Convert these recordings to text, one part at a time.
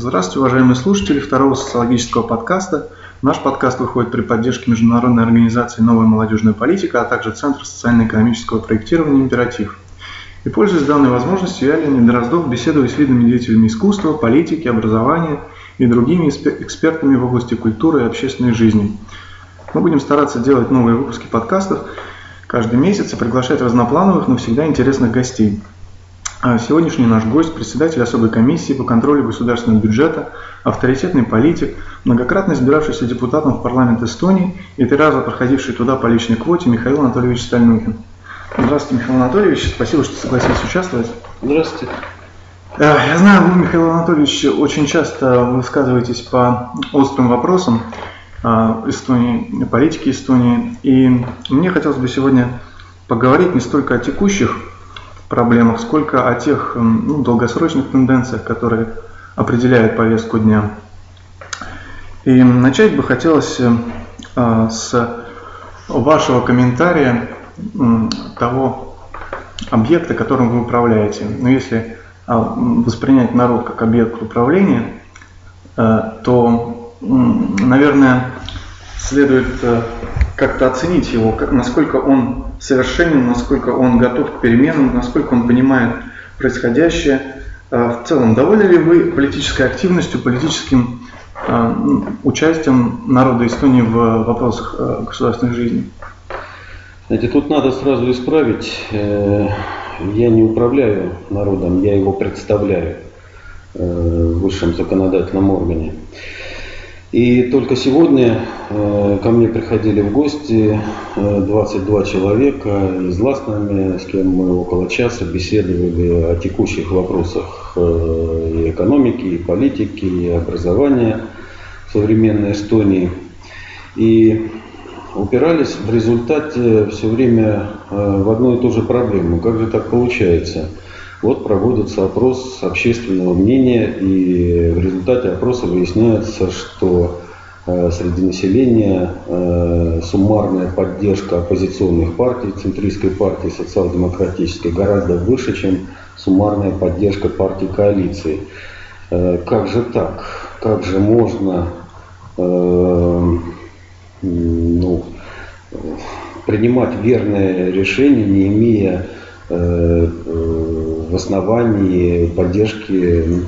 Здравствуйте, уважаемые слушатели второго социологического подкаста. Наш подкаст выходит при поддержке международной организации «Новая молодежная политика», а также Центра социально-экономического проектирования «Императив». И пользуясь данной возможностью, я, Леонид Дроздов, беседую с видными деятелями искусства, политики, образования и другими экспертами в области культуры и общественной жизни. Мы будем стараться делать новые выпуски подкастов каждый месяц и приглашать разноплановых, но всегда интересных гостей – сегодняшний наш гость – председатель особой комиссии по контролю государственного бюджета, авторитетный политик, многократно избиравшийся депутатом в парламент Эстонии и три раза проходивший туда по личной квоте Михаил Анатольевич Стальнухин. Здравствуйте, Михаил Анатольевич. Спасибо, что согласились участвовать. Здравствуйте. Э, я знаю, вы, Михаил Анатольевич, очень часто высказываетесь по острым вопросам э, Эстонии, политики Эстонии. И мне хотелось бы сегодня поговорить не столько о текущих проблемах, сколько о тех ну, долгосрочных тенденциях, которые определяют повестку дня. И начать бы хотелось э, с вашего комментария того объекта, которым вы управляете. Но ну, если а, воспринять народ как объект управления, э, то, наверное, следует э, как-то оценить его, насколько он совершенен, насколько он готов к переменам, насколько он понимает происходящее. А, в целом, довольны ли вы политической активностью, политическим а, участием народа Эстонии в вопросах а, государственной жизни? Знаете, тут надо сразу исправить. Э, я не управляю народом, я его представляю э, в высшем законодательном органе. И только сегодня э, ко мне приходили в гости э, 22 человека из Ластнами, с кем мы около часа беседовали о текущих вопросах э, и экономики, и политики, и образования современной Эстонии. И упирались в результате все время э, в одну и ту же проблему. Как же так получается? Вот проводится опрос общественного мнения, и в результате опроса выясняется, что э, среди населения э, суммарная поддержка оппозиционных партий, центристской партии, социал-демократической, гораздо выше, чем суммарная поддержка партий коалиции. Э, как же так? Как же можно ну, принимать верное решение, не имея в основании поддержки ну,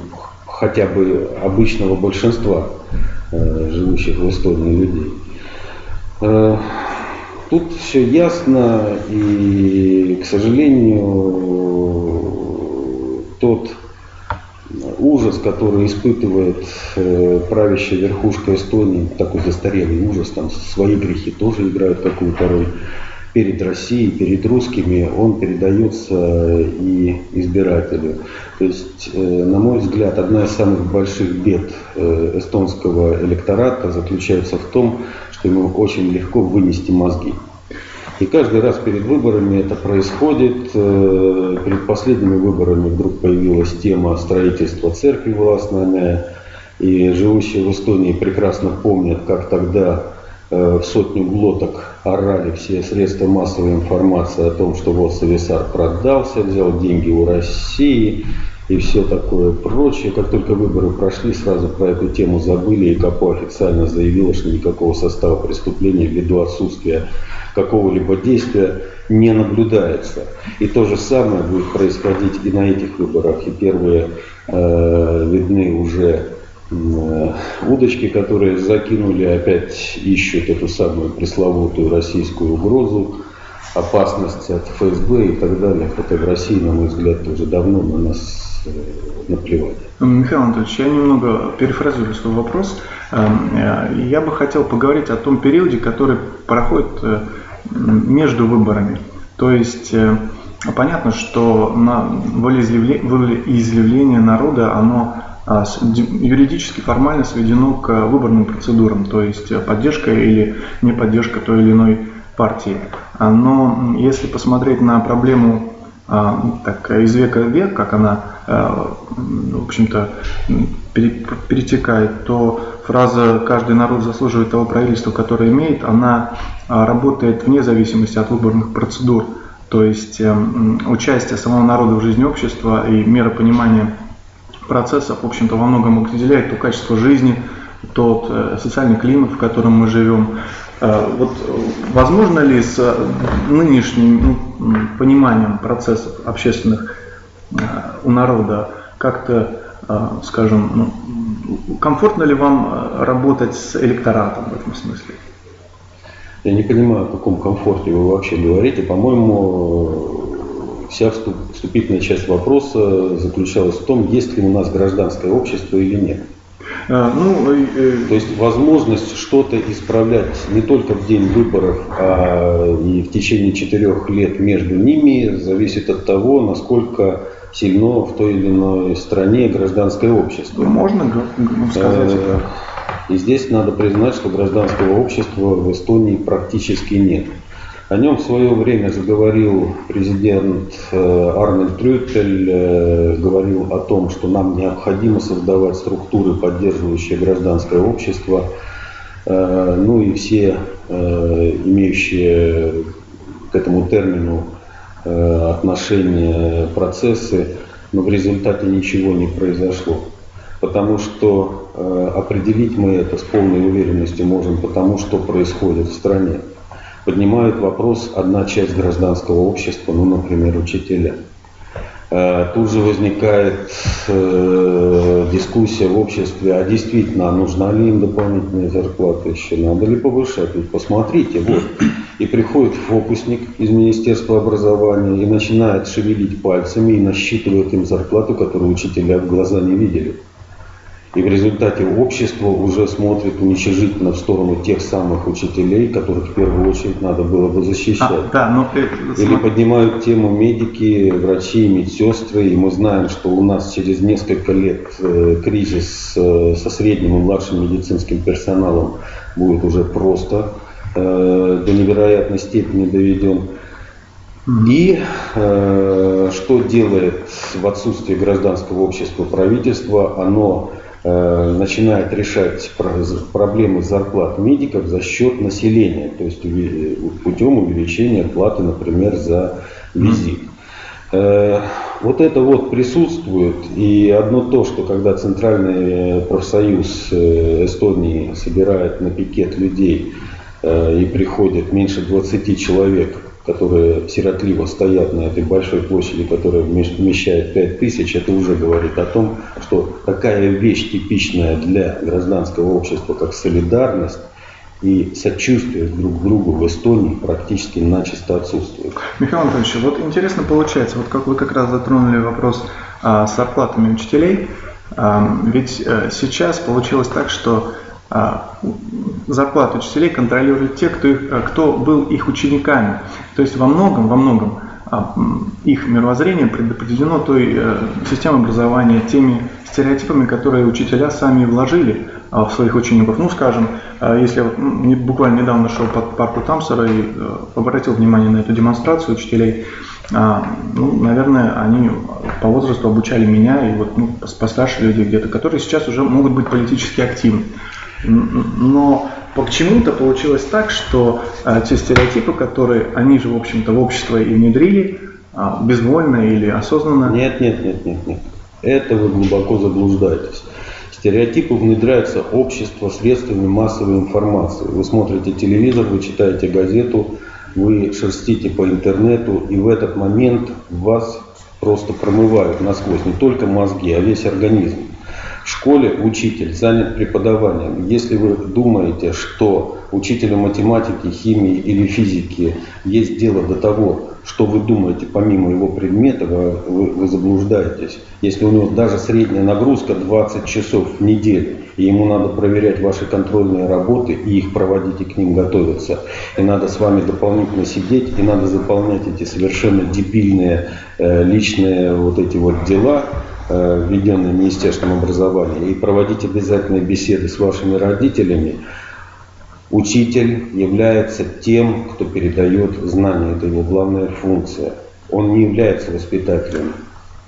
хотя бы обычного большинства э, живущих в Эстонии людей. Э, тут все ясно, и, к сожалению, тот ужас, который испытывает э, правящая верхушка Эстонии, такой застарелый ужас, там свои грехи тоже играют какую-то роль, перед Россией, перед русскими, он передается и избирателю. То есть, э, на мой взгляд, одна из самых больших бед э, эстонского электората заключается в том, что ему очень легко вынести мозги. И каждый раз перед выборами это происходит. Э, перед последними выборами вдруг появилась тема строительства церкви властная. И живущие в Эстонии прекрасно помнят, как тогда Э, в сотню глоток орали все средства массовой информации о том, что вот Сависар продался, взял деньги у России и все такое прочее. Как только выборы прошли, сразу про эту тему забыли, и КАПО официально заявила, что никакого состава преступления ввиду отсутствия какого-либо действия не наблюдается. И то же самое будет происходить и на этих выборах. И первые э, видны уже Э, удочки, которые закинули, опять ищут эту самую пресловутую российскую угрозу, опасность от ФСБ и так далее. Хотя в России, на мой взгляд, уже давно на нас э, наплевать. Михаил Анатольевич, я немного перефразирую свой вопрос. Эм, э, я бы хотел поговорить о том периоде, который проходит между выборами. То есть понятно, что на волеизъявление народа, оно юридически формально сведено к выборным процедурам, то есть поддержка или не поддержка той или иной партии. А, но если посмотреть на проблему а, так, из века в век, как она, в общем-то, перетекает, то фраза «каждый народ заслуживает того правительства, которое имеет», она работает вне зависимости от выборных процедур. То есть участие самого народа в жизни общества и мера понимания процессов, в общем-то, во многом определяет то качество жизни, тот э, социальный климат, в котором мы живем. Э, вот возможно ли с нынешним ну, пониманием процессов общественных у народа как-то, скажем, ну, комфортно ли вам работать с электоратом в этом смысле? Я не понимаю, о каком комфорте вы вообще говорите. По-моему, вся вступительная часть вопроса заключалась в том, есть ли у нас гражданское общество или нет. А, ну, э, То есть возможность что-то исправлять не только в день выборов, а и в течение четырех лет между ними зависит от того, насколько сильно в той или иной стране гражданское общество. Можно сказать это? И здесь надо признать, что гражданского общества в Эстонии практически нет. О нем в свое время заговорил президент э, Арнольд Трюттель, э, говорил о том, что нам необходимо создавать структуры, поддерживающие гражданское общество, э, ну и все имеющие к этому термину отношения процессы, но в результате ничего не произошло потому что определить мы это с полной уверенностью можем потому, что происходит в стране. Поднимает вопрос одна часть гражданского общества, ну, например, учителя. Э, тут же возникает э, дискуссия в обществе, а действительно, нужна ли им дополнительная зарплата еще, надо ли повышать? Ведь посмотрите, вот, и приходит фокусник из Министерства образования и начинает шевелить пальцами и насчитывает им зарплату, которую учителя в глаза не видели. И в результате общество уже смотрит уничижительно в сторону тех самых учителей, которых в первую очередь надо было бы защищать. А, да, но... Или поднимают тему медики, врачи, медсестры. И мы знаем, что у нас через несколько лет э, кризис э, со средним и младшим медицинским персоналом будет уже просто э, до невероятной степени доведен. И э, что делает в отсутствии гражданского общества правительство? Оно начинает решать проблемы зарплат медиков за счет населения, то есть путем увеличения платы, например, за визит. Э, вот это вот присутствует, и одно то, что когда Центральный профсоюз э, Эстонии собирает на пикет людей и приходит меньше 20 человек, которые сиротливо стоят на этой большой площади, которая вмещает 5000, это уже говорит о том, что такая вещь типичная для гражданского общества, как солидарность и сочувствие друг к другу в Эстонии практически начисто отсутствует. Михаил Анатольевич, вот интересно получается, вот как вы как раз затронули вопрос а, с зарплатами учителей, а, ведь а, сейчас получилось так, что а, зарплату учителей контролируют те, кто, их, э, кто был их учениками. То есть во многом, во многом а, их мировоззрение предопределено той э, системой образования, теми стереотипами, которые учителя сами вложили а, в своих учеников. Ну, скажем, если я буквально недавно шел по парку Тамсера и э, обратил внимание на эту демонстрацию учителей, ну, наверное, они по возрасту обучали меня и вот ну, постарше людей где-то, которые сейчас уже могут быть политически активны. Но почему-то получилось так, что а, те стереотипы, которые они же, в общем-то, в общество и внедрили, а, безвольно или осознанно. Нет, нет, нет, нет, нет. Это вы глубоко заблуждаетесь. Стереотипы внедряются общество средствами массовой информации. Вы смотрите телевизор, вы читаете газету, вы шерстите по интернету, и в этот момент вас просто промывают насквозь не только мозги, а весь организм. В школе учитель занят преподаванием. Если вы думаете, что учителю математики, химии или физики есть дело до того, что вы думаете помимо его предмета, вы, вы заблуждаетесь. Если у него даже средняя нагрузка 20 часов в неделю, и ему надо проверять ваши контрольные работы и их проводить и к ним готовиться, и надо с вами дополнительно сидеть, и надо заполнять эти совершенно дебильные э, личные вот эти вот дела, введенные Министерством образования, и проводить обязательные беседы с вашими родителями, учитель является тем, кто передает знания, это его главная функция. Он не является воспитателем.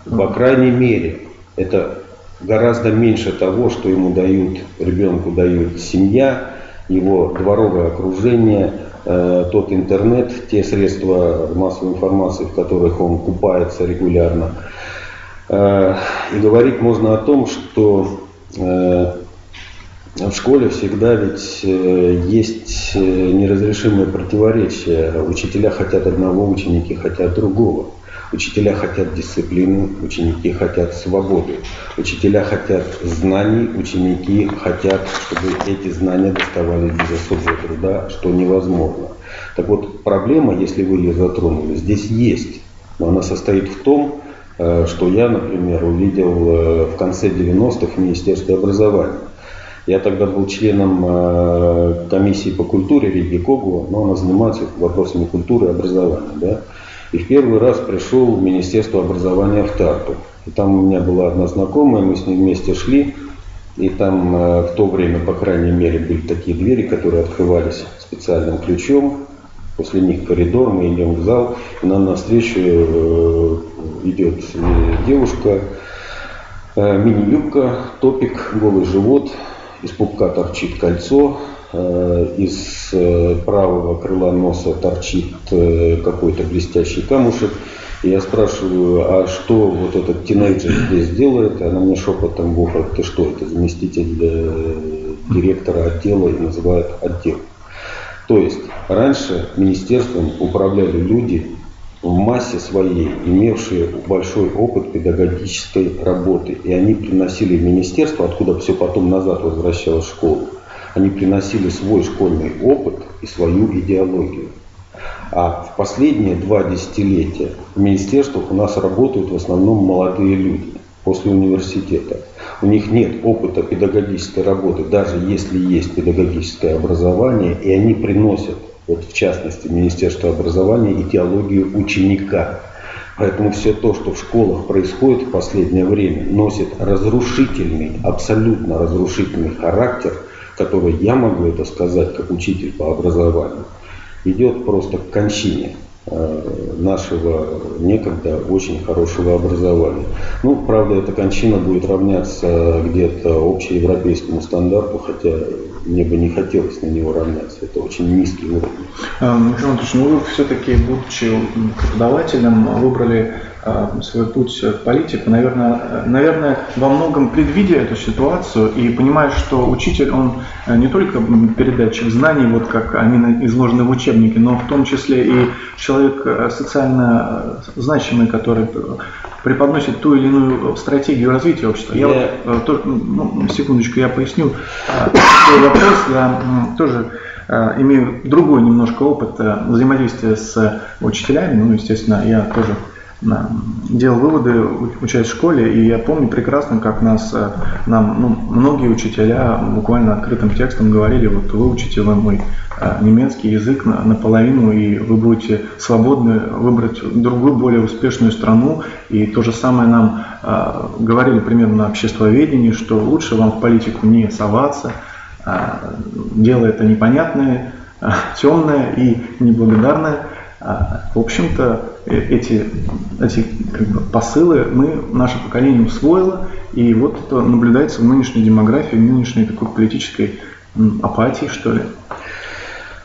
По крайней мере, это гораздо меньше того, что ему дают, ребенку дают семья, его дворовое окружение, э, тот интернет, те средства массовой информации, в которых он купается регулярно – И говорить можно о том, что в школе всегда ведь есть неразрешимое противоречие. Учителя хотят одного, ученики хотят другого. Учителя хотят дисциплины, ученики хотят свободы. Учителя хотят знаний, ученики хотят, чтобы эти знания доставались без особого труда, что невозможно. Так вот, проблема, если вы ее затронули, здесь есть. Но она состоит в том, э, что я, например, увидел э, в конце 90-х в Министерстве образования. Я тогда был членом э, комиссии по культуре Риги Когула, но она занимается вопросами культуры и образования. Да? И в первый раз пришел в Министерство образования в Тарту. И там у меня была одна знакомая, мы с ней вместе шли. И там э, в то время, по крайней мере, были такие двери, которые открывались специальным ключом. После них коридор, мы идем в зал, и нам навстречу э, идет девушка, э, мини-юбка, топик, голый живот, из пупка торчит кольцо, Э, из э, правого крыла носа торчит э, какой-то блестящий камушек. И я спрашиваю, а что вот этот тинейджер здесь делает? Она мне шепотом в ухо, ты что, это заместитель директора отдела и называют отдел. То есть раньше министерством управляли люди в массе своей, имевшие большой опыт педагогической работы. И они приносили в министерство, откуда все потом назад возвращалось в школу, они приносили свой школьный опыт и свою идеологию. А в последние два десятилетия в министерствах у нас работают в основном молодые люди после университета. У них нет опыта педагогической работы, даже если есть педагогическое образование, и они приносят, вот в частности, Министерство образования, идеологию ученика. Поэтому все то, что в школах происходит в последнее время, носит разрушительный, абсолютно разрушительный характер – которой я могу это сказать как учитель по образованию, идет просто к кончине нашего некогда очень хорошего образования. Ну, правда, эта кончина будет равняться где-то общеевропейскому стандарту, хотя мне бы не хотелось на него равняться. Это очень низкий уровень. Э, Михаил Анатольевич, ну вы все-таки, будучи преподавателем, выбрали Э, свой путь в политику, наверное, э, наверное, во многом предвидя эту ситуацию и понимая, что учитель, он э, не только передатчик знаний, вот как они изложены в учебнике, но в том числе и человек социально значимый, который преподносит ту или иную стратегию развития общества. Я. Вот, ну, секундочку, я поясню свой вопрос. Я тоже имею другой немножко опыт взаимодействия с учителями. Ну, естественно, я тоже делал выводы, учась в школе, и я помню прекрасно, как нас, э, нам ну, многие учителя буквально открытым текстом говорили, вот вы учите вы мой э, немецкий язык наполовину, и вы будете свободны выбрать другую, более успешную страну. И то же самое нам э, говорили примерно на обществоведении, что лучше вам в политику не соваться, дело это непонятное, темное и неблагодарное. В общем-то, Э, эти, эти как бы, посылы мы, наше поколение усвоило, и вот это наблюдается в нынешней демографии, в нынешней такой политической апатии, что ли.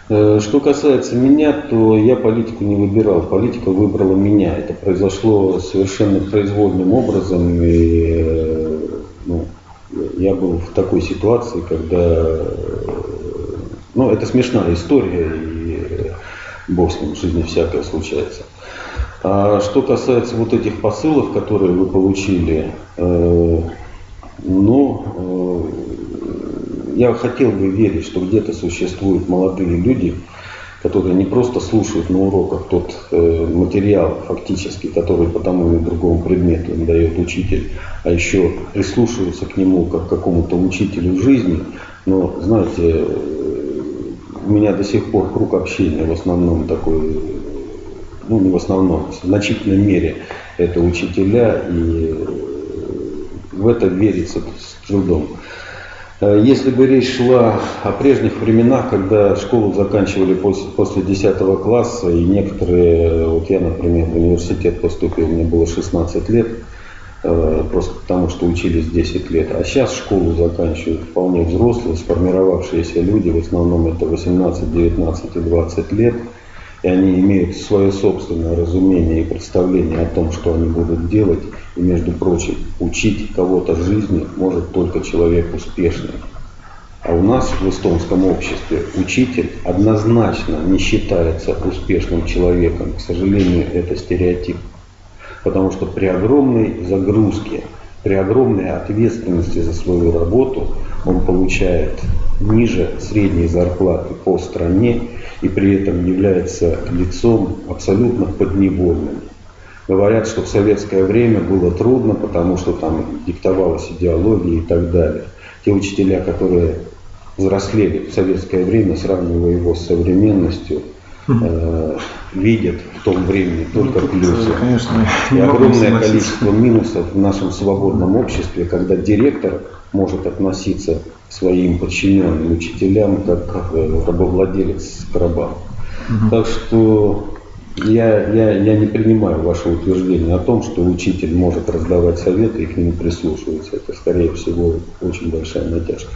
Э, что касается меня, то я политику не выбирал, политика выбрала меня. Это произошло совершенно произвольным образом, и э, ну, я был в такой ситуации, когда, ну, это смешная история, и бог с ним, в жизни всякое случается. А что касается вот этих посылов, которые вы получили, э, ну, э, я хотел бы верить, что где-то существуют молодые люди, которые не просто слушают на уроках тот э, материал фактически, который по тому или другому предмету им дает учитель, а еще прислушиваются к нему как к какому-то учителю жизни. Но, знаете, у меня до сих пор круг общения в основном такой ну не в основном, в значительной мере это учителя, и в это верится с трудом. Э, если бы речь шла о прежних временах, когда школу заканчивали после, после 10 класса, и некоторые, вот я, например, в университет поступил, мне было 16 лет, э, просто потому что учились 10 лет, а сейчас школу заканчивают вполне взрослые, сформировавшиеся люди, в основном это 18, 19 и 20 лет – и они имеют свое собственное разумение и представление о том, что они будут делать. И, между прочим, учить кого-то жизни может только человек успешный. А у нас в эстонском обществе учитель однозначно не считается успешным человеком. К сожалению, это стереотип. Потому что при огромной загрузке, при огромной ответственности за свою работу он получает ниже средней зарплаты по стране и при этом является лицом абсолютно подневольным. Говорят, что в советское время было трудно, потому что там диктовалась идеология и так далее. Те учителя, которые взрослели в советское время, сравнивая его с современностью, э, видят в том времени ну, только ну, плюсы. Конечно, и огромное количество минусов в нашем свободном обществе, когда директор может относиться к своим подчиненным учителям как э, рабовладелец к рабам. Угу. Так что я, я, я не принимаю ваше утверждение о том, что учитель может раздавать советы и к нему прислушиваться. Это, скорее всего, очень большая натяжка.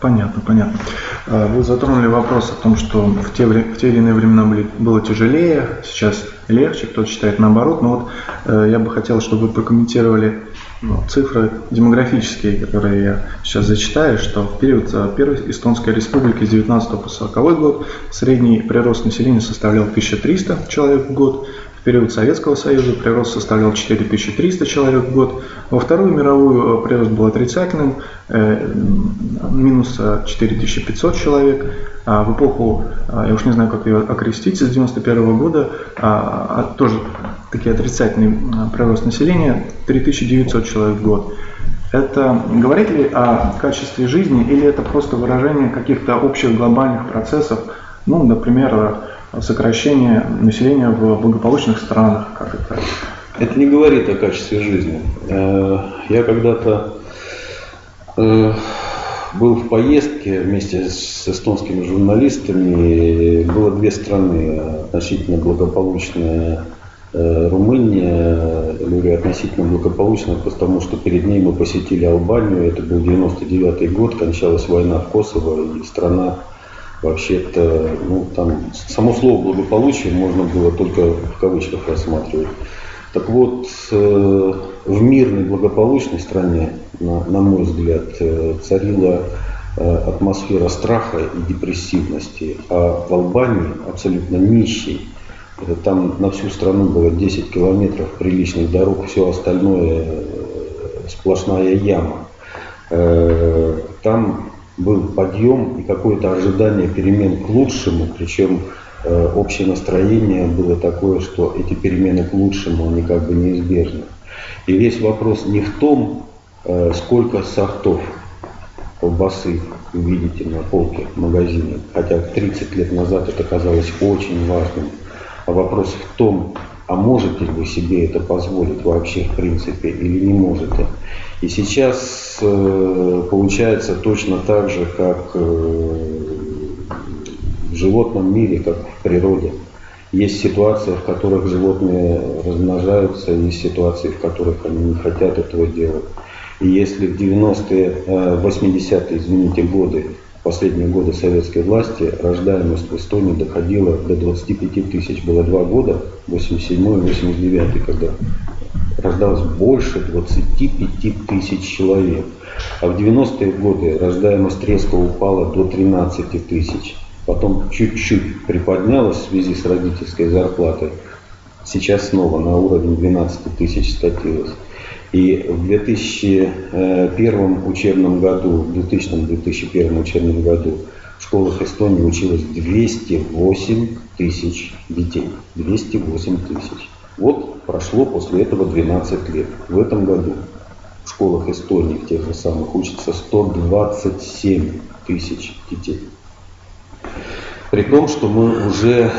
Понятно, понятно. А, вы затронули вопрос о том, что в те, в те или иные времена были, было тяжелее, сейчас легче, кто-то считает наоборот. Но вот э, я бы хотел, чтобы вы прокомментировали ну, цифры демографические, которые я сейчас зачитаю, что в период э, Первой Эстонской Республики с 19 по 40 год средний прирост населения составлял 1300 человек в год, период Советского Союза прирост составлял 4300 человек в год. Во Вторую мировую э, прирост был отрицательным, э, минус 4500 человек. А в эпоху, я уж не знаю, как ее окрестить, с 91 года а, а, тоже такие отрицательный прирост населения 3900 человек в год. Это говорит ли о качестве жизни или это просто выражение каких-то общих глобальных процессов, ну, например, сокращение населения в благополучных странах, как это? Это не говорит о качестве жизни. Э, я когда-то э, был в поездке вместе с эстонскими журналистами. Было две страны относительно благополучная э, Румыния, говорю относительно благополучная, потому что перед ней мы посетили Албанию, это был 99 год, кончалась война в Косово, и страна вообще-то, ну, там, само слово благополучие можно было только в кавычках рассматривать. Так вот, э, в мирной благополучной стране, на, на мой взгляд, э, царила э, атмосфера страха и депрессивности, а в Албании абсолютно нищий. Там на всю страну было 10 километров приличных дорог, все остальное сплошная яма. Там был подъем и какое-то ожидание перемен к лучшему, причем э, общее настроение было такое, что эти перемены к лучшему, они как бы неизбежны. И весь вопрос не в том, э, сколько сортов колбасы вы видите на полке магазине, хотя 30 лет назад это казалось очень важным, а вопрос в том, а можете ли вы себе это позволить вообще в принципе или не можете. И сейчас э, получается точно так же, как э, в животном мире, как в природе. Есть ситуации, в которых животные размножаются, есть ситуации, в которых они не хотят этого делать. И если в 90-е, 80-е, извините, годы последние годы советской власти рождаемость в Эстонии доходила до 25 тысяч. Было два года, 87-89, когда рождалось больше 25 тысяч человек. А в 90-е годы рождаемость резко упала до 13 тысяч. Потом чуть-чуть приподнялась в связи с родительской зарплатой. Сейчас снова на уровень 12 тысяч скатилась. И в 2001 учебном году, в 2000-2001 учебном году в школах Эстонии училось 208 тысяч детей. 208 тысяч. Вот прошло после этого 12 лет. В этом году в школах Эстонии, в тех же самых, учатся 127 тысяч детей. При том, что мы уже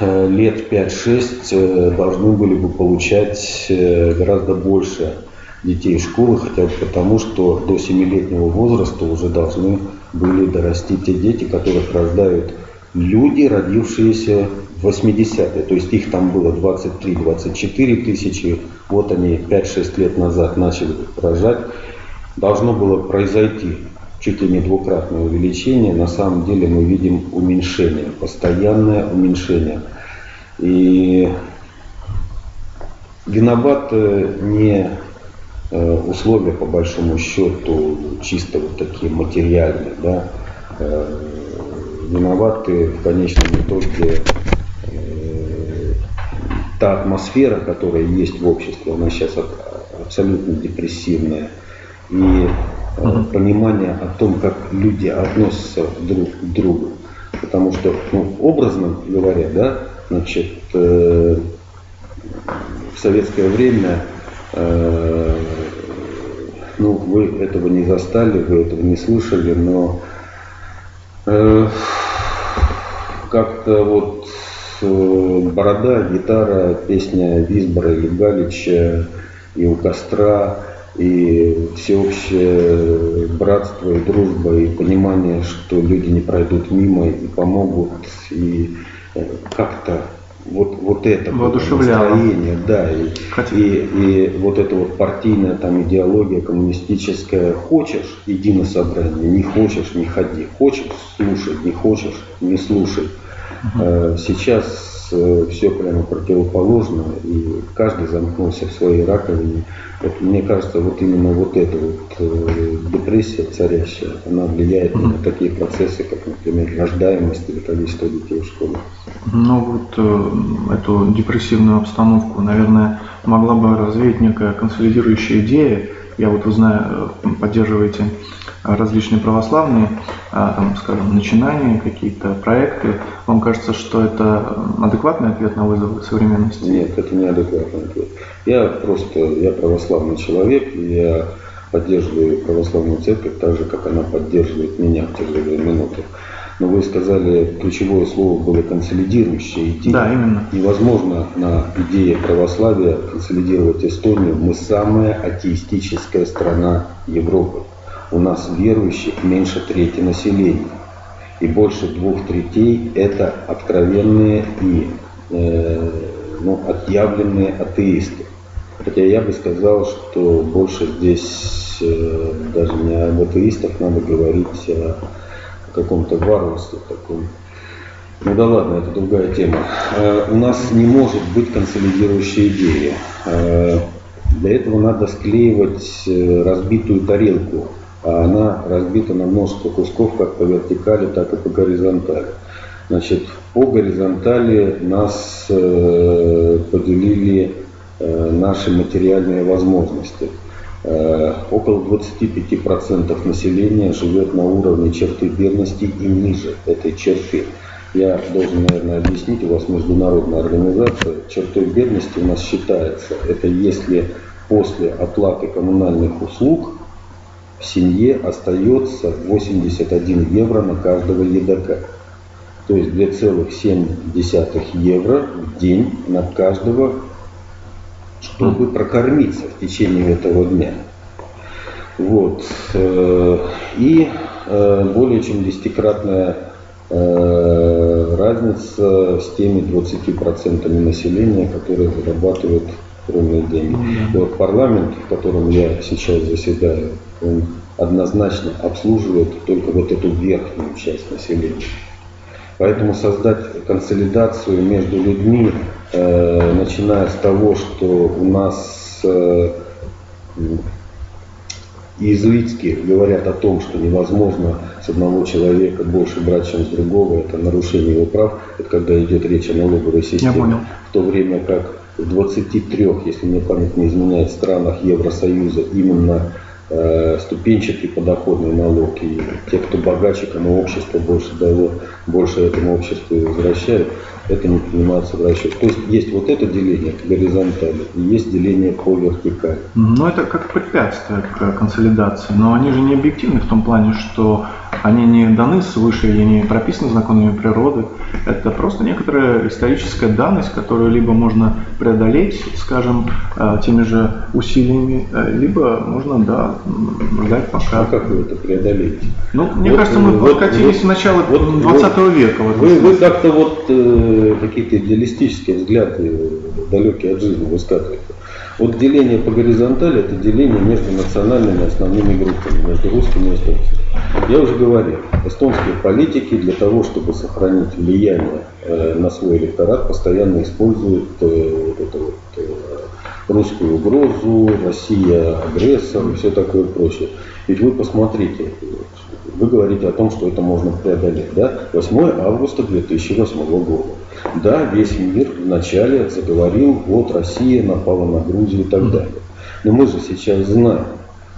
э, лет 5-6 э, должны были бы получать э, гораздо больше детей школы, хотя бы потому, что до 7-летнего возраста уже должны были дорасти те дети, которых рождают люди, родившиеся в 80-е. То есть их там было 23-24 тысячи. Вот они 5-6 лет назад начали рожать. Должно было произойти чуть ли не двукратное увеличение. На самом деле мы видим уменьшение, постоянное уменьшение. И виноват не э, условия, по большому счету, чисто вот такие материальные, да, э, виноваты в конечном итоге э, та атмосфера, которая есть в обществе, она сейчас абсолютно депрессивная. И понимание о том, как люди относятся друг к другу. Потому что, ну, образно говоря, да, значит, э, в советское время э, ну, вы этого не застали, вы этого не слышали, но э, как-то вот э, борода, гитара, песня Визбора или Галича и у костра и всеобщее братство и дружба, и понимание, что люди не пройдут мимо и помогут, и э, как-то вот, вот это настроение, да, и, и, и вот эта вот партийная там идеология коммунистическая, хочешь, иди на собрание, не хочешь, не ходи, хочешь, слушай, не хочешь, не слушай. Угу. Сейчас Э, все прямо противоположно, и каждый замкнулся в своей раковине. Вот, мне кажется, вот именно вот эта вот э, депрессия царящая, она влияет на такие процессы, как, например, рождаемость или количество детей в школе. Ну вот э, эту депрессивную обстановку, наверное, могла бы развеять некая консолидирующая идея. Я вот узнаю, э, поддерживаете различные православные, а, там, скажем, начинания, какие-то проекты. Вам кажется, что это адекватный ответ на вызовы современности? Нет, это не адекватный ответ. Я просто, я православный человек, я поддерживаю православную церковь так же, как она поддерживает меня в тяжелые минуты. Но вы сказали, ключевое слово было консолидирующая идея. Да, именно. Невозможно на идее православия консолидировать Эстонию. Мы самая атеистическая страна Европы у нас верующих меньше трети населения. И больше двух третей это откровенные и э, ну, отъявленные атеисты. Хотя я бы сказал, что больше здесь э, даже не об атеистах надо говорить, а каком-то варварстве таком. Ну да ладно, это другая тема. Э, у нас не может быть консолидирующей идеи. Э, для этого надо склеивать э, разбитую тарелку а она разбита на множество кусков как по вертикали, так и по горизонтали. Значит, по горизонтали нас поделили наши материальные возможности. Э, около 25% населения живет на уровне черты бедности и ниже этой черты. Я должен, наверное, объяснить, у вас международная организация, чертой бедности у нас считается, это если после оплаты коммунальных услуг в семье остается 81 евро на каждого едока. То есть 2,7 евро в день на каждого, чтобы прокормиться в течение этого дня. Вот. Э, и э, более чем десятикратная э, разница с теми 20% населения, которые зарабатывают огромные деньги. Вот парламент, в котором я сейчас заседаю, он однозначно обслуживает только вот эту верхнюю часть населения. Поэтому создать консолидацию между людьми, э, начиная с того, что у нас э, иезуитски говорят о том, что невозможно с одного человека больше брать, чем с другого, это нарушение его прав, это когда идет речь о налоговой системе. В то время как в 23, если мне память не изменяет, странах Евросоюза именно ступенчатый подоходный налог, и те, кто богаче, кому общество больше дало, больше этому обществу возвращает, это не принимается в расчет. То есть есть вот это деление по горизонтали и есть деление по вертикали. Ну это как препятствие к консолидации, но они же не объективны в том плане, что они не даны свыше и не прописаны законами природы. Это просто некоторая историческая данность, которую либо можно преодолеть, скажем, э, теми же усилиями, э, либо можно, да, ждать пока. А как вы это преодолеете? Ну, мне вот, кажется, мы вот, прокатились вот, в начало вот, 20 вот, века. Вы, вы как-то вот э, какие-то идеалистические взгляды, далекие от жизни, высказываете. Вот деление по горизонтали – это деление между национальными основными группами, между русскими и эстонцами. Я уже говорил, эстонские политики для того, чтобы сохранить влияние э, на свой электорат, постоянно используют э, вот эту вот, э, русскую угрозу, Россия агрессор и все такое прочее. Ведь вы посмотрите, вы говорите о том, что это можно преодолеть. Да? 8 августа 2008 года. Да, весь мир вначале заговорил, вот Россия напала на Грузию и так далее. Но мы же сейчас знаем,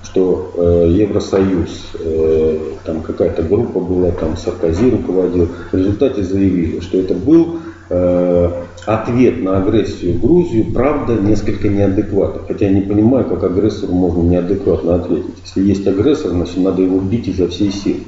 что э, Евросоюз, э, там какая-то группа была, там Саркози руководил, в результате заявили, что это был ответ на агрессию Грузию, правда, несколько неадекватно. Хотя я не понимаю, как агрессору можно неадекватно ответить. Если есть агрессор, значит надо его бить изо всей силы.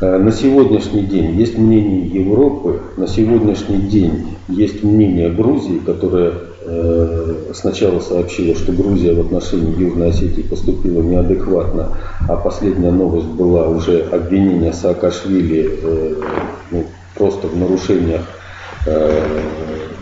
Э, на сегодняшний день есть мнение Европы, на сегодняшний день есть мнение Грузии, которая э, сначала сообщила, что Грузия в отношении Южной Осетии поступила неадекватно, а последняя новость была уже обвинение Саакашвили э, ну, просто в нарушениях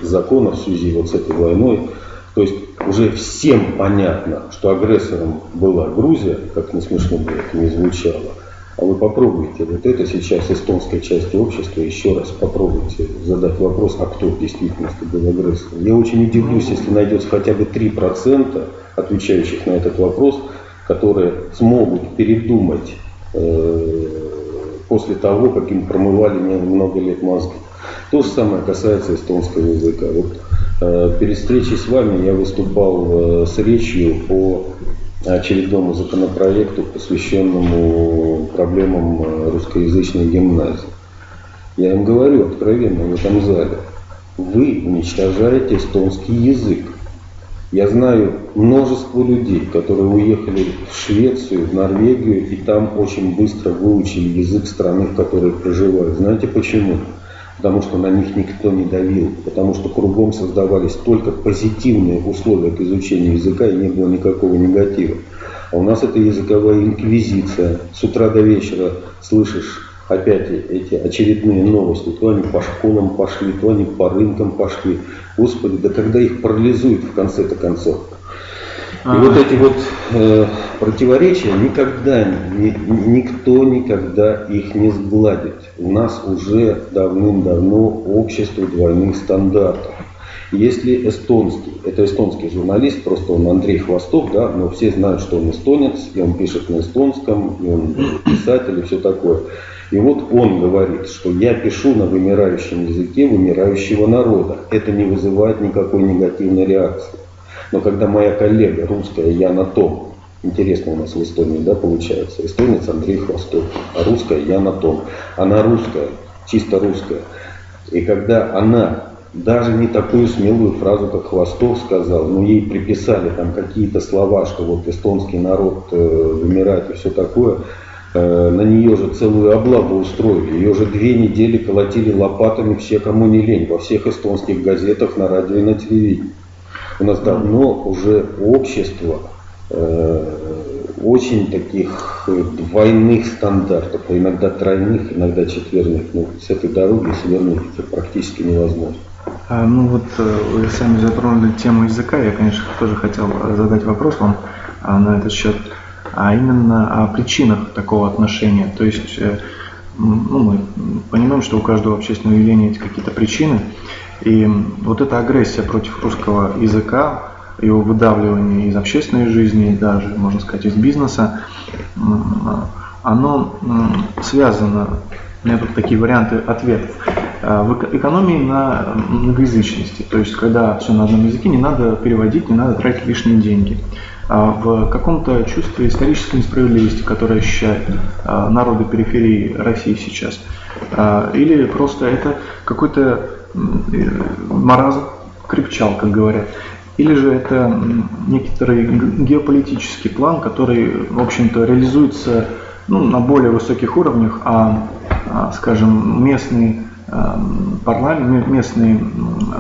законов в связи вот с этой войной. То есть уже всем понятно, что агрессором была Грузия, как не смешно бы это не звучало. А вы попробуйте вот это сейчас эстонской части общества еще раз попробуйте задать вопрос, а кто в действительности был агрессором. Я очень удивлюсь, если найдется хотя бы 3% отвечающих на этот вопрос, которые смогут передумать э, после того, как им промывали много лет мозги. То же самое касается эстонского языка. Вот, э, перед встречей с вами я выступал э, с речью по очередному законопроекту, посвященному проблемам э, русскоязычной гимназии. Я им говорю откровенно в этом зале, вы уничтожаете эстонский язык. Я знаю множество людей, которые уехали в Швецию, в Норвегию, и там очень быстро выучили язык страны, в которой проживают. Знаете почему? Потому что на них никто не давил, потому что кругом создавались только позитивные условия к изучению языка и не было никакого негатива. А у нас это языковая инквизиция. С утра до вечера слышишь опять эти очередные новости. То они по школам пошли, то они по рынкам пошли. Господи, да когда их парализует в конце-то концов? И вот эти вот э, противоречия никогда, ни, никто никогда их не сгладит. У нас уже давным-давно общество двойных стандартов. Если эстонский, это эстонский журналист, просто он Андрей Хвостов, да, но все знают, что он эстонец, и он пишет на эстонском, и он писатель и все такое. И вот он говорит, что я пишу на вымирающем языке вымирающего народа. Это не вызывает никакой негативной реакции. Но когда моя коллега русская Яна Том, интересно у нас в Эстонии, да, получается, эстонец Андрей Хвостов, а русская Яна Том, она русская, чисто русская. И когда она даже не такую смелую фразу, как Хвостов сказал, но ей приписали там какие-то слова, что вот эстонский народ э, вымирает и все такое, э, на нее же целую облаву устроили. Ее же две недели колотили лопатами все, кому не лень, во всех эстонских газетах, на радио и на телевидении. У нас давно уже общество э, очень таких двойных стандартов, а иногда тройных, иногда четверных. Ну, с этой дороги свернуть практически невозможно. А, ну вот э, вы сами затронули тему языка, я, конечно, тоже хотел задать вопрос вам а, на этот счет, а именно о причинах такого отношения. То есть э, ну, мы понимаем, что у каждого общественного явления есть какие-то причины, и вот эта агрессия против русского языка, его выдавливание из общественной жизни, даже, можно сказать, из бизнеса, оно связано, у меня тут такие варианты ответов, а, в экономии на многоязычности. То есть, когда все на одном языке, не надо переводить, не надо тратить лишние деньги. А, в каком-то чувстве исторической несправедливости, которое ощущают а, народы периферии России сейчас. Или просто это какой-то маразм крепчал, как говорят. Или же это некоторый геополитический план, который, в общем-то, реализуется ну, на более высоких уровнях, а, а скажем, местные парламент, местные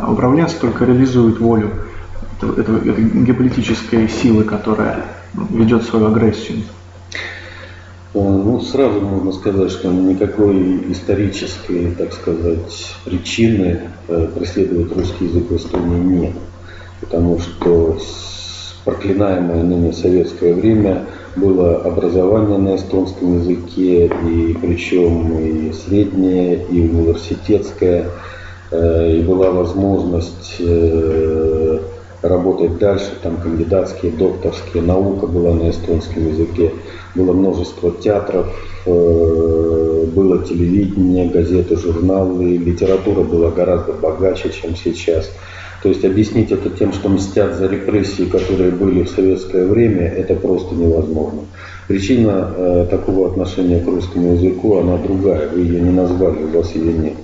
управленцы только реализуют волю этой геополитической силы, которая ведет свою агрессию. Ну, сразу можно сказать, что никакой исторической, так сказать, причины э, преследовать русский язык в Эстонии нет. Потому что проклинаемое ныне советское время было образование на эстонском языке, и причем и среднее, и университетское, э, и была возможность э, работать дальше, там кандидатские, докторские, наука была на эстонском языке, было множество театров, э, было телевидение, газеты, журналы, литература была гораздо богаче, чем сейчас. То есть объяснить это тем, что мстят за репрессии, которые были в советское время, это просто невозможно. Причина э, такого отношения к русскому языку, она другая. Вы ее не назвали, у вас ее нет.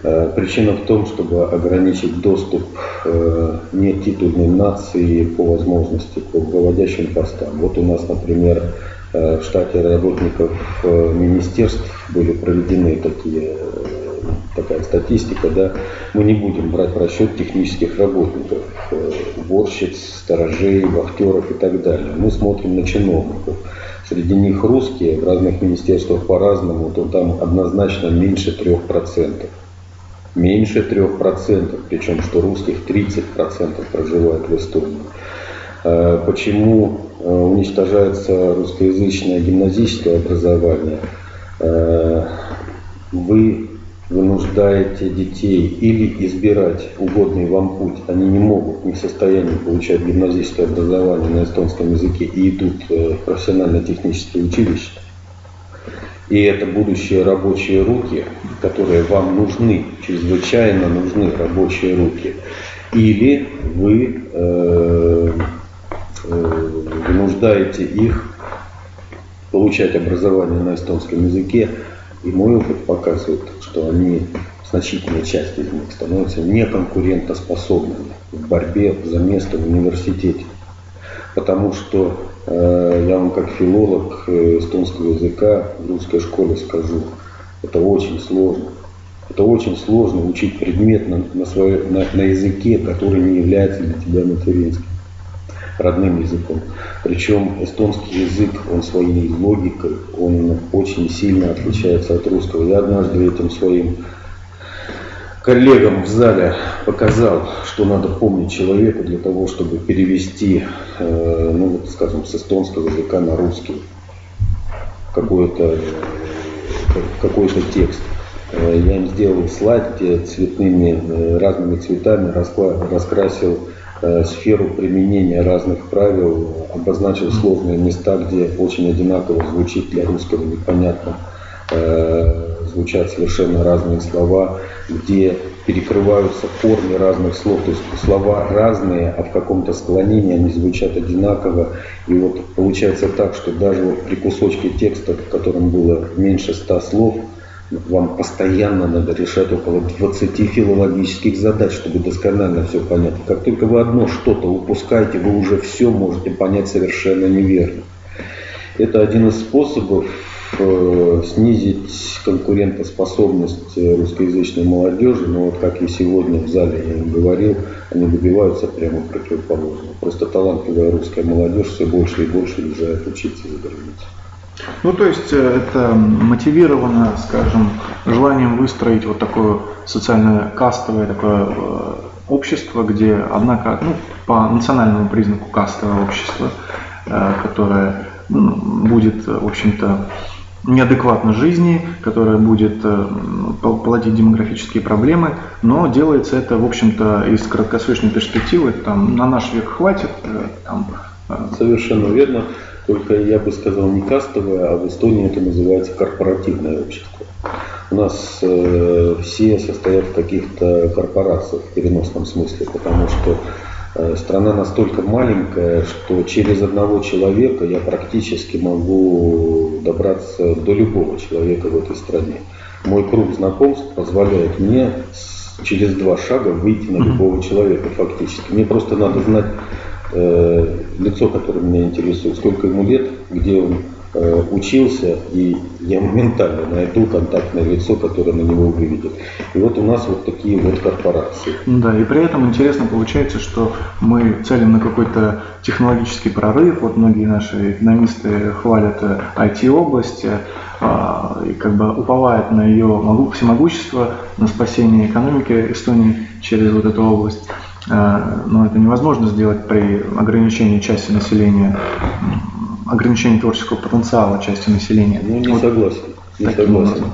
Э, причина в том, чтобы ограничить доступ э, нетитульной нации по возможности к руководящим постам. Вот у нас, например, э, в штате работников министерств были проведены такие такая статистика, да, мы не будем брать в расчет технических работников, уборщиц, сторожей, вахтеров и так далее. Мы смотрим на чиновников. Среди них русские в разных министерствах по-разному, то там однозначно меньше трех процентов меньше 3%, причем что русских 30% проживает в Эстонии. А почему э, уничтожается русскоязычное гимназическое образование? А, вы вынуждаете детей или избирать угодный вам путь, они не могут, не в состоянии получать гимназическое образование на эстонском языке и идут э, в профессионально-технические училища, и это будущие рабочие руки, которые вам нужны, чрезвычайно нужны рабочие руки. Или вы э, э, вынуждаете их получать образование на эстонском языке. И мой опыт показывает, что они, значительная часть из них, становятся неконкурентоспособными в борьбе за место в университете. Потому что я вам как филолог э, эстонского языка в русской школе скажу, это очень сложно. Это очень сложно учить предмет на, на, свое, на, на языке, который не является для тебя материнским, родным языком. Причем эстонский язык, он своей логикой, он очень сильно отличается от русского. Я однажды этим своим коллегам в зале показал, что надо помнить человеку для того, чтобы перевести, э, ну вот, скажем, с эстонского языка на русский какой-то какой-то текст. Э, я им сделал слайд, где цветными, э, разными цветами раскрасил сферу применения разных правил, обозначил сложные места, где очень одинаково звучит для русского непонятно звучат совершенно разные слова, где перекрываются корни разных слов, то есть слова разные, а в каком-то склонении они звучат одинаково. И вот получается так, что даже вот при кусочке текста, в котором было меньше ста слов, вам постоянно надо решать около 20 филологических задач, чтобы досконально все понять. Как только вы одно что-то упускаете, вы уже все можете понять совершенно неверно. Это один из способов снизить конкурентоспособность русскоязычной молодежи, но вот как и сегодня в зале я им говорил, они добиваются прямо противоположного. Просто талантливая русская молодежь все больше и больше уезжает учиться за границу. Ну, то есть э, это мотивировано, скажем, желанием выстроить вот такое социальное кастовое такое э, общество, где, однако, ну, по национальному признаку кастовое общество, которое ну, будет, в общем-то, неадекватно жизни, которая будет э, плодить демографические проблемы, но делается это, в общем-то, из краткосрочной перспективы, там, на наш век хватит. Э, там, э. Совершенно верно, только я бы сказал не кастовое, а в Эстонии это называется корпоративное общество. У нас э, все состоят в каких-то корпорациях в переносном смысле, потому что страна настолько маленькая, что через одного человека я практически могу добраться до любого человека в этой стране. Мой круг знакомств позволяет мне через два шага выйти на любого человека фактически. Мне просто надо знать э, лицо, которое меня интересует, сколько ему лет, где он Э, учился, и я моментально найду контактное лицо, которое на него выведет. И вот у нас вот такие вот корпорации. Да, и при этом интересно получается, что мы целим на какой-то технологический прорыв. Вот многие наши экономисты хвалят IT-область э, а, и как бы уповают на ее всемогущество, на спасение экономики Эстонии через вот эту область. но это невозможно сделать при ограничении части населения, ограничении творческого потенциала части населения. Ну, не вот согласен. Не согласен.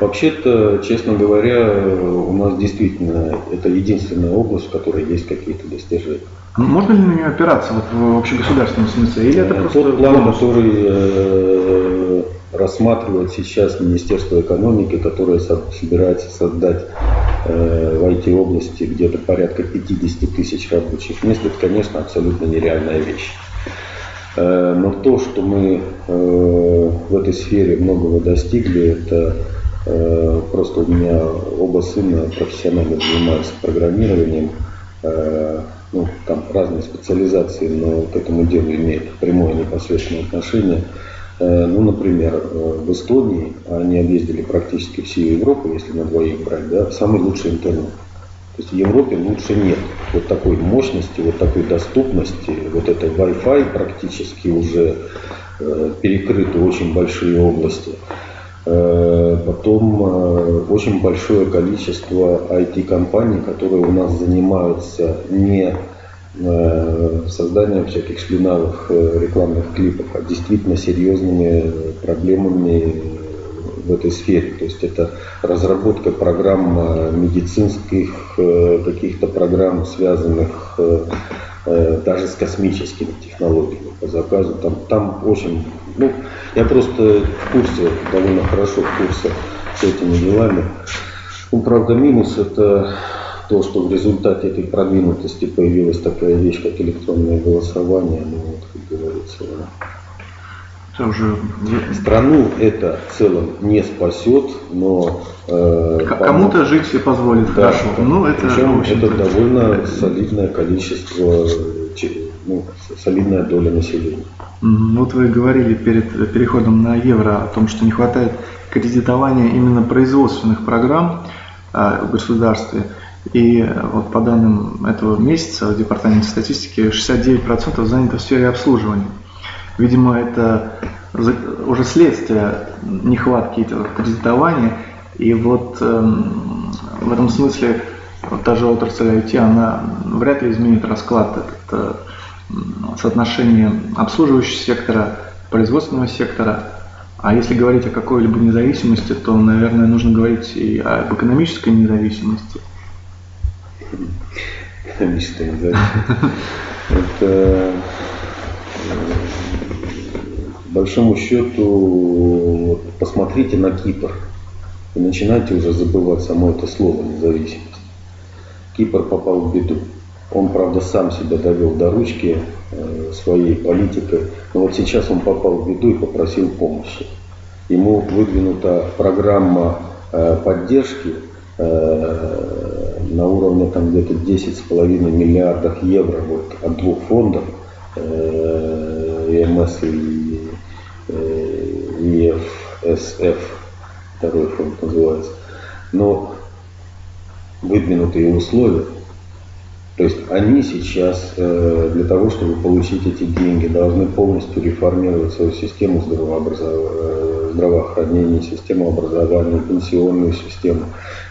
Вообще-то, честно говоря, у нас действительно это единственная область, в которой есть какие-то достижения. Ну, можно ли на нее опираться вот, в общегосударственном смысле? Или это э, просто... Тот план, который э, рассматривает сейчас Министерство экономики, которое собирается создать э, в IT-области где-то порядка 50 тысяч рабочих мест, это, конечно, абсолютно нереальная вещь. Э, но то, что мы э, в этой сфере многого достигли, это э, просто у меня оба сына профессионально занимаются программированием, ну, там разные специализации, но к этому делу имеют прямое непосредственное отношение. Ну, например, в Эстонии они объездили практически всю Европу, если на двоих брать, да, самый лучший интернет. То есть в Европе лучше нет вот такой мощности, вот такой доступности, вот это Wi-Fi практически уже э, перекрыты очень большие области. Э, потом э, очень большое количество IT-компаний, которые у нас занимаются не э, созданием всяких шлинавых э, рекламных клипов, а действительно серьезными проблемами в этой сфере. То есть это разработка программ э, медицинских, э, каких-то программ, связанных э, даже с космическими технологиями по заказу. Там, там очень, ну, я просто в курсе, довольно хорошо в курсе с этими делами. Ну, правда, минус это то, что в результате этой продвинутости появилась такая вещь, как электронное голосование, ну, вот, как говорится, это уже... Страну это в целом не спасет, но... Э, Кому-то жить и позволит да, хорошо. Ну, это, Причем это довольно солидное количество, ну, солидная доля населения. Вот вы говорили перед переходом на евро о том, что не хватает кредитования именно производственных программ э, в государстве. И вот по данным этого месяца в Департаменте статистики 69% занято в сфере обслуживания. Видимо, это уже следствие нехватки этого кредитования. И вот эм, в этом смысле вот та же отрасль IT, она вряд ли изменит расклад этот, э, соотношение обслуживающего сектора, производственного сектора. А если говорить о какой-либо независимости, то, наверное, нужно говорить и об экономической независимости. Экономическая независимость. Это большому счету, посмотрите на Кипр и начинайте уже забывать само это слово независимость. Кипр попал в беду. Он, правда, сам себя довел до ручки э, своей политикой, но вот сейчас он попал в беду и попросил помощи. Ему выдвинута программа э, поддержки э, на уровне там где-то 10,5 миллиардов евро вот, от двух фондов, ЕМС и ЕФСФ, второй фонд называется, но выдвинутые условия, то есть они сейчас э, для того, чтобы получить эти деньги, должны полностью реформировать свою систему э, здравоохранения, систему образования, пенсионную систему.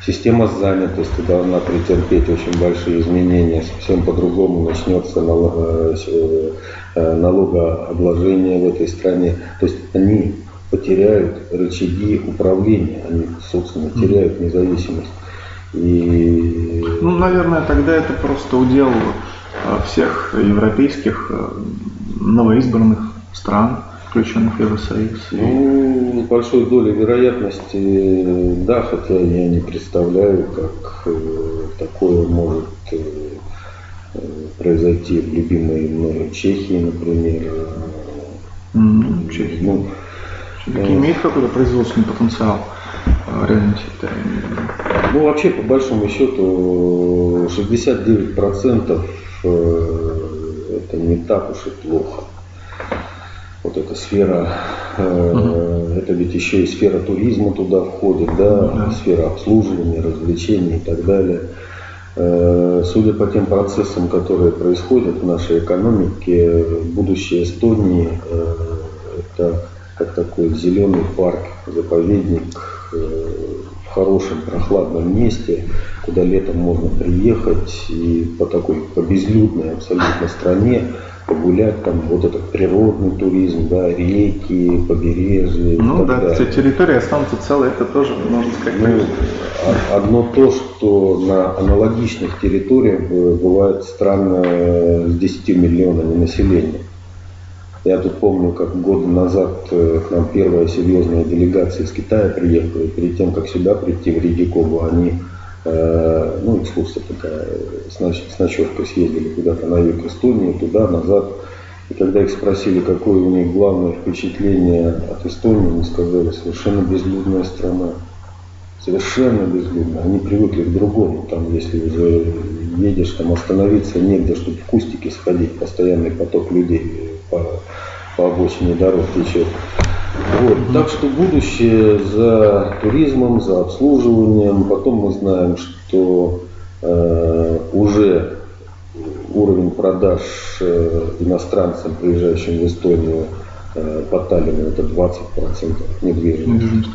Система занятости должна претерпеть очень большие изменения, совсем по-другому начнется э, налогообложение в этой стране. То есть они потеряют рычаги управления, они, собственно, теряют независимость. И... Ну, наверное, тогда это просто удел э, всех европейских э, новоизбранных стран, включенных в Евросоюз. Ну, с большой долей вероятности, да, хотя я не представляю, как э, такое может произойти в любимой мной Чехии, например. Mm, Чехия. Ну, все-таки имеет какой-то производственный потенциал э, реальный сектор? Ну, вообще, по большому счету, 69% э, это не так уж и плохо. Вот эта сфера, угу. это ведь еще и сфера туризма туда входит, да, да. сфера обслуживания, развлечений и так далее. Судя по тем процессам, которые происходят в нашей экономике, будущее Эстонии это как такой зеленый парк, заповедник, э, в хорошем прохладном месте, куда летом можно приехать и по такой, по безлюдной абсолютно стране погулять, там вот этот природный туризм, да, реки, побережье. Ну да, далее. территория останутся целые, это тоже можно сказать. Ну, одно то, что на аналогичных территориях бывает странно с 10 миллионами населения. Я тут помню, как года назад э, к нам первая серьезная делегация из Китая приехала, и перед тем, как сюда прийти, в Редикобу, они, э, ну, экскурсия такая, ноч с ночевкой съездили куда-то на юг Эстонии, туда, назад. И когда их спросили, какое у них главное впечатление от Эстонии, они сказали, совершенно безлюдная страна. Совершенно безлюдно. Они привыкли к другому. Там, если едешь, там остановиться негде, чтобы в кустики сходить, постоянный поток людей по, по обочине дорог течет. Вот. Так что будущее за туризмом, за обслуживанием. Потом мы знаем, что э, уже уровень продаж э, иностранцам, приезжающим в Эстонию, э, по Таллину это 20% недвижимости.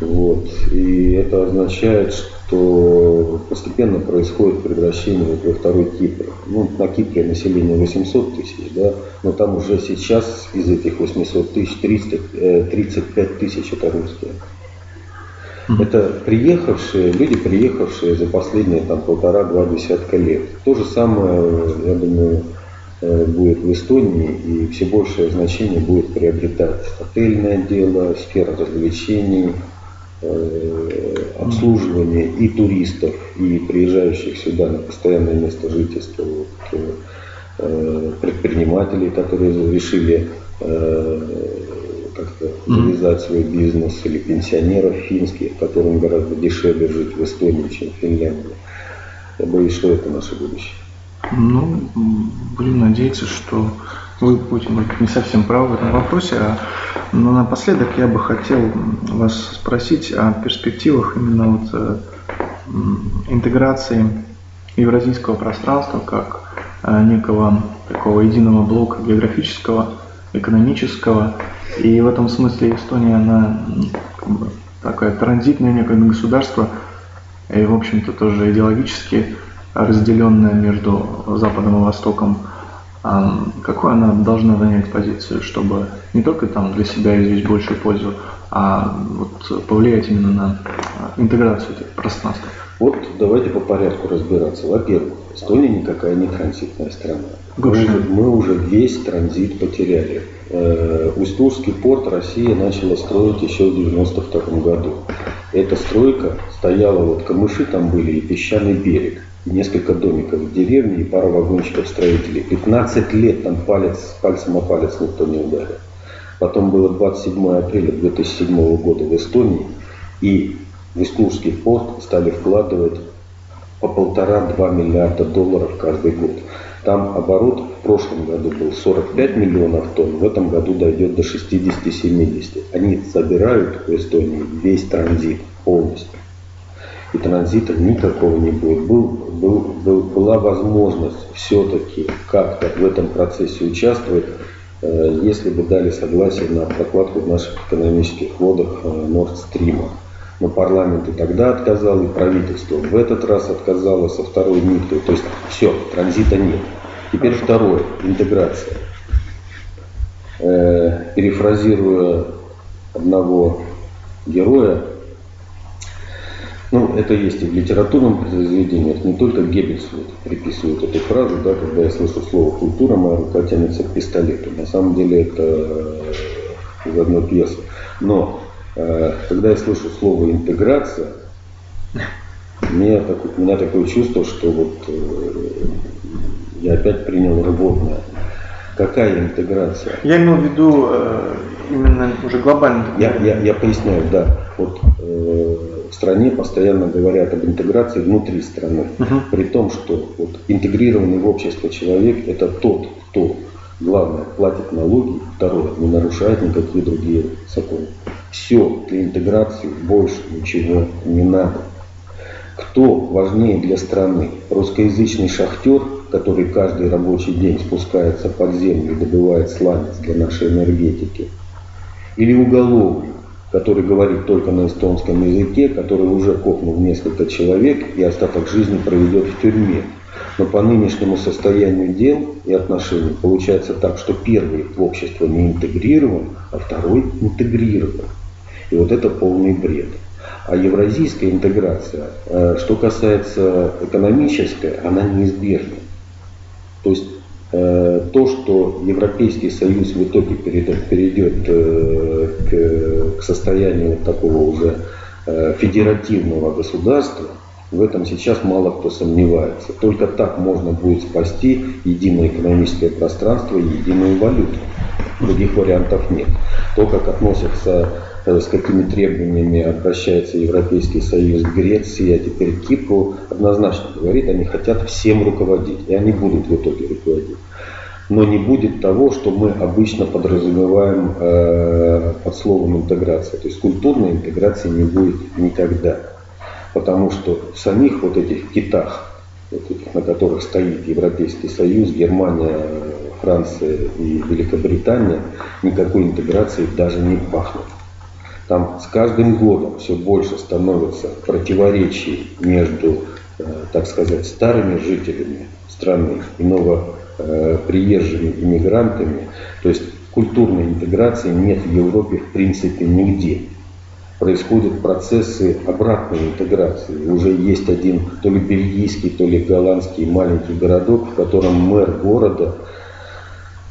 Вот. И это означает, что что постепенно происходит превращение во второй Кипр. Ну, на Кипре население 800 тысяч, да, но там уже сейчас из этих 800 тысяч 300, 35 тысяч это русские. Это приехавшие, люди, приехавшие за последние там полтора-два десятка лет. То же самое, я думаю, э, будет в Эстонии, и все большее значение будет приобретать отельное дело, сфера развлечений, Э, обслуживание и туристов, и приезжающих сюда на постоянное место жительства, вот, э, предпринимателей, которые решили э, как-то завязать свой бизнес, или пенсионеров финских, которым гораздо дешевле жить в Эстонии, чем в Финляндии. Я боюсь, что это наше будущее. Ну, будем надеяться, что вы будете, может не совсем правы в этом вопросе, а, но напоследок я бы хотел вас спросить о перспективах именно вот э, интеграции евразийского пространства как э, некого такого единого блока географического, экономического. И в этом смысле Эстония, она как бы, такое транзитное некое государство, и, в общем-то, тоже идеологически разделенное между Западом и Востоком – а какую она должна занять позицию, чтобы не только там для себя извлечь большую пользу, а вот повлиять именно на интеграцию этих пространств? Вот давайте по порядку разбираться. Во-первых, Эстония никакая не транзитная страна. Мы уже, мы уже весь транзит потеряли. Э, Устурский порт Россия начала строить еще в 92 году. Эта стройка стояла, вот камыши там были и песчаный берег несколько домиков в деревне и пара вагончиков строителей. 15 лет там палец, пальцем о палец никто не ударил. Потом было 27 апреля 2007 года в Эстонии, и в Искурский порт стали вкладывать по полтора-два миллиарда долларов каждый год. Там оборот в прошлом году был 45 миллионов тонн, в этом году дойдет до 60-70. Они забирают в Эстонии весь транзит полностью и транзита никакого не будет. Был, был, был, была возможность все-таки как-то в этом процессе участвовать, э, если бы дали согласие на прокладку в наших экономических водах э, Stream. Но парламент и тогда отказал, и правительство в этот раз отказало со второй ниткой. То есть все, транзита нет. Теперь второе, интеграция. Э, перефразируя одного героя, ну, это есть и в литературном произведении, не только Геббельс вот приписывает эту фразу, да, когда я слышу слово «культура», моя рука тянется к пистолету. На самом деле это из одной пьесы. Но э, когда я слышу слово «интеграция», мне так, у меня такое чувство, что вот э, я опять принял рвотное. Какая интеграция? Я имел в виду э, именно уже глобально. Я, я, я поясняю, да. Вот э, в стране постоянно говорят об интеграции внутри страны. Угу. При том, что вот, интегрированный в общество человек это тот, кто главное платит налоги, второе не нарушает никакие другие законы. Все для интеграции больше ничего не надо. Кто важнее для страны? Русскоязычный шахтер, который каждый рабочий день спускается под землю и добывает сланец для нашей энергетики? Или уголовник, который говорит только на эстонском языке, который уже копнул несколько человек и остаток жизни проведет в тюрьме. Но по нынешнему состоянию дел и отношений получается так, что первый в общество не интегрирован, а второй интегрирован. И вот это полный бред. А евразийская интеграция, э, что касается экономической, она неизбежна. То есть то, что Европейский Союз в итоге перейдет, э, к, к состоянию такого уже федеративного государства, в этом сейчас мало кто сомневается. Только так можно будет спасти единое экономическое пространство и единую валюту. Других вариантов нет. То, как относятся, э, с какими требованиями обращается Европейский Союз к Греции, а теперь к Кипру, однозначно говорит, они хотят всем руководить. И они будут в итоге руководить. Но не будет того, что мы обычно подразумеваем э, под словом интеграция. То есть культурной интеграции не будет никогда потому что в самих вот этих китах, вот этих, на которых стоит Европейский Союз, Германия, Франция и Великобритания, никакой интеграции даже не пахнет. Там с каждым годом все больше становится противоречий между, э, так сказать, старыми жителями страны и новоприезжими иммигрантами. То есть культурной интеграции нет в Европе в принципе нигде происходят процессы обратной интеграции. Уже есть один то ли бельгийский, то ли голландский маленький городок, в котором мэр города,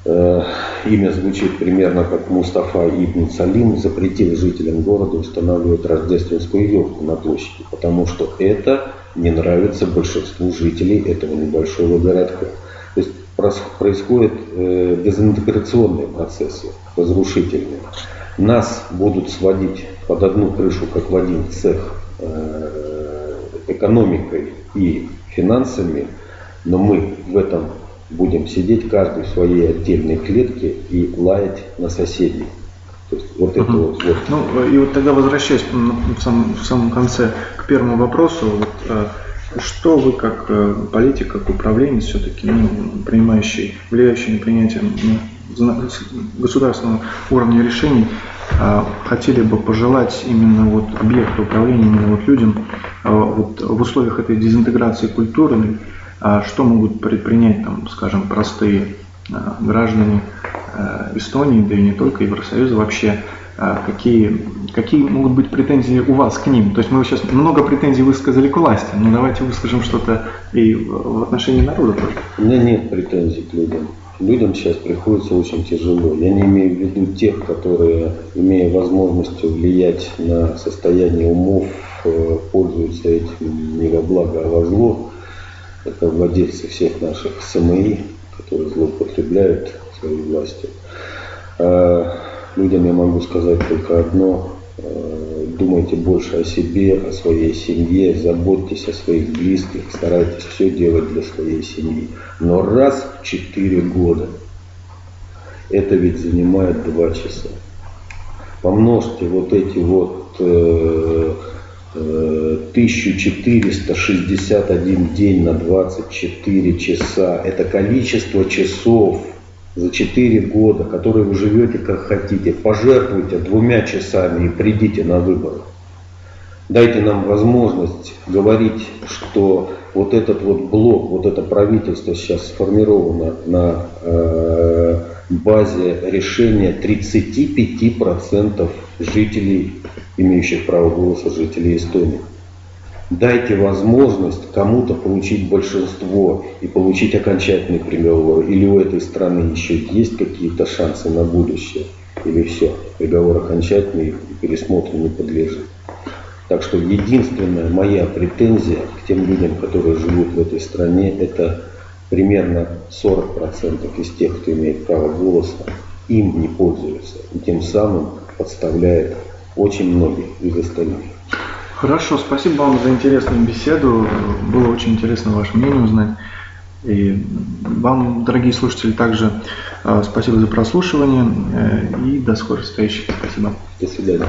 имя звучит примерно как Мустафа Ибн Салим, запретил жителям города устанавливать рождественскую елку на площади, потому что это не нравится большинству жителей этого небольшого городка. То есть происходят э, дезинтеграционные процессы, разрушительные. Нас будут сводить под одну крышу, как в один цех, э, экономикой и финансами, но мы в этом будем сидеть каждый в своей отдельной клетке и лаять на соседей. То есть вот это вот, вот. Ну и вот тогда возвращаясь в самом, в самом конце к первому вопросу, вот, э, что вы как э, политик, как управленец все-таки, ну, принимающий, влияющий на принятие государственного уровня решений, а, хотели бы пожелать именно вот объекту управления, именно вот людям а, вот в условиях этой дезинтеграции культуры, а, что могут предпринять, там, скажем, простые граждане Эстонии, да и не только Евросоюза вообще, какие, какие могут быть претензии у вас к ним? То есть мы сейчас много претензий высказали к власти, но давайте выскажем что-то и в отношении народа тоже. У меня нет претензий к людям людям сейчас приходится очень тяжело. Я не имею в виду тех, которые, имея возможность влиять на состояние умов, э, пользуются этим не во благо, а во зло. Это владельцы всех наших СМИ, которые злоупотребляют своей властью. А людям я могу сказать только одно. Э, думайте больше о себе, о своей семье, заботьтесь о своих близких, старайтесь все делать для своей семьи. Но раз в 4 года это ведь занимает 2 часа. Помножьте вот эти вот э, 1461 день на 24 часа. Это количество часов за 4 года, которые вы живете как хотите, пожертвуйте двумя часами и придите на выборы. Дайте нам возможность говорить, что вот этот вот блок, вот это правительство сейчас сформировано на э, базе решения 35% жителей, имеющих право голоса жителей Эстонии. Дайте возможность кому-то получить большинство и получить окончательный приговор. Или у этой страны еще есть какие-то шансы на будущее, или все, приговор окончательный и пересмотру не подлежит. Так что единственная моя претензия к тем людям, которые живут в этой стране, это примерно 40% из тех, кто имеет право голоса, им не пользуются. И тем самым подставляет очень многих из остальных. Хорошо, спасибо вам за интересную беседу. Было очень интересно ваше мнение узнать. И вам, дорогие слушатели, также э, спасибо за прослушивание э, и до скорых встреч. Спасибо. До свидания.